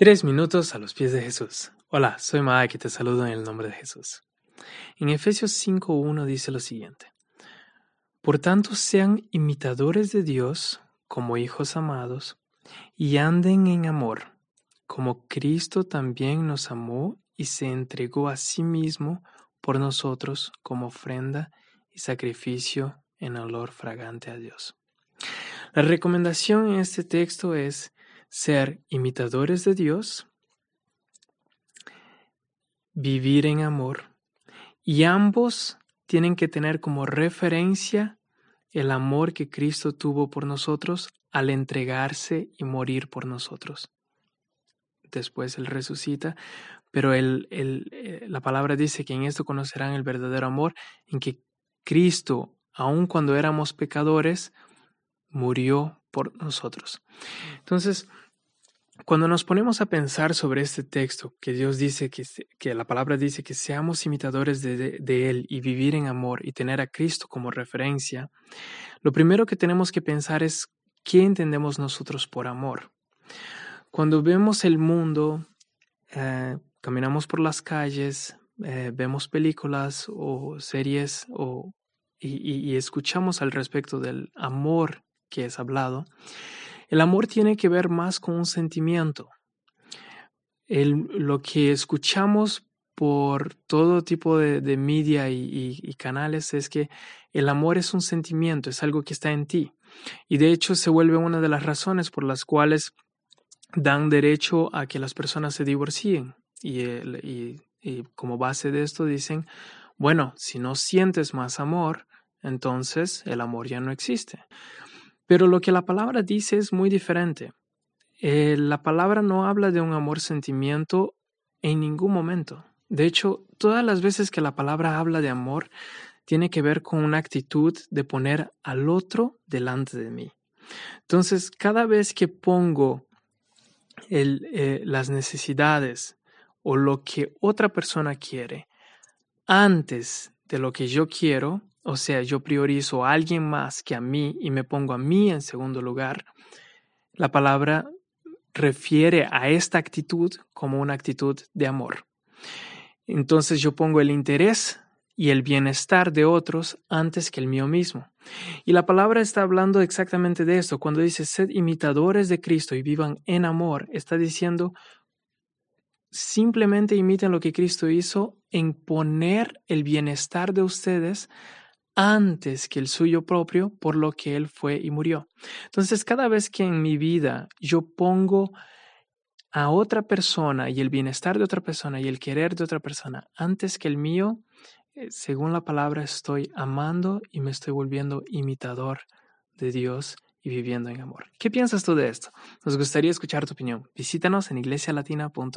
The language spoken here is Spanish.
Tres minutos a los pies de Jesús. Hola, soy Mike y te saludo en el nombre de Jesús. En Efesios 5.1 dice lo siguiente. Por tanto, sean imitadores de Dios como hijos amados y anden en amor, como Cristo también nos amó y se entregó a sí mismo por nosotros como ofrenda y sacrificio en olor fragante a Dios. La recomendación en este texto es ser imitadores de Dios, vivir en amor, y ambos tienen que tener como referencia el amor que Cristo tuvo por nosotros al entregarse y morir por nosotros. Después Él resucita, pero eh, la palabra dice que en esto conocerán el verdadero amor, en que Cristo, aun cuando éramos pecadores, murió por nosotros. Entonces, cuando nos ponemos a pensar sobre este texto, que Dios dice que, que la palabra dice que seamos imitadores de, de, Él y vivir en amor y tener a Cristo como referencia, lo primero que tenemos que pensar es qué entendemos nosotros por amor. Cuando vemos el mundo, eh, caminamos por las calles, eh, vemos películas o series o, y, y escuchamos al respecto del amor que es hablado, el amor tiene que ver más con un sentimiento. lo que escuchamos por todo tipo de, media y, canales es que el amor es un sentimiento, es algo que está en ti. Y de hecho se vuelve una de las razones por las cuales dan derecho a que las personas se divorcien. y como base de esto dicen, bueno, si no sientes más amor, entonces el amor ya no existe. Pero lo que la palabra dice es muy diferente. Eh, la palabra no habla de un amor sentimiento en ningún momento. De hecho, todas las veces que la palabra habla de amor, tiene que ver con una actitud de poner al otro delante de mí. Entonces, cada vez que pongo eh, las necesidades o lo que otra persona quiere antes de lo que yo quiero, o sea, yo priorizo a alguien más que a mí y me pongo a mí en segundo lugar, la palabra refiere a esta actitud como una actitud de amor. Entonces yo pongo el interés y el bienestar de otros antes que el mío mismo. Y la palabra está hablando exactamente de esto. Cuando dice, sed imitadores de Cristo y vivan en amor, está diciendo, simplemente imiten lo que Cristo hizo en poner el bienestar de ustedes antes que el suyo propio, por lo que Él fue y murió. Entonces, cada vez que en mi vida yo pongo a otra persona y el bienestar de otra persona y el querer de otra persona antes que el mío, eh, según la palabra estoy amando y me estoy volviendo imitador de Dios y viviendo en amor. ¿Qué piensas tú de esto? Nos gustaría escuchar tu opinión. Visítanos en iglesialatina.com.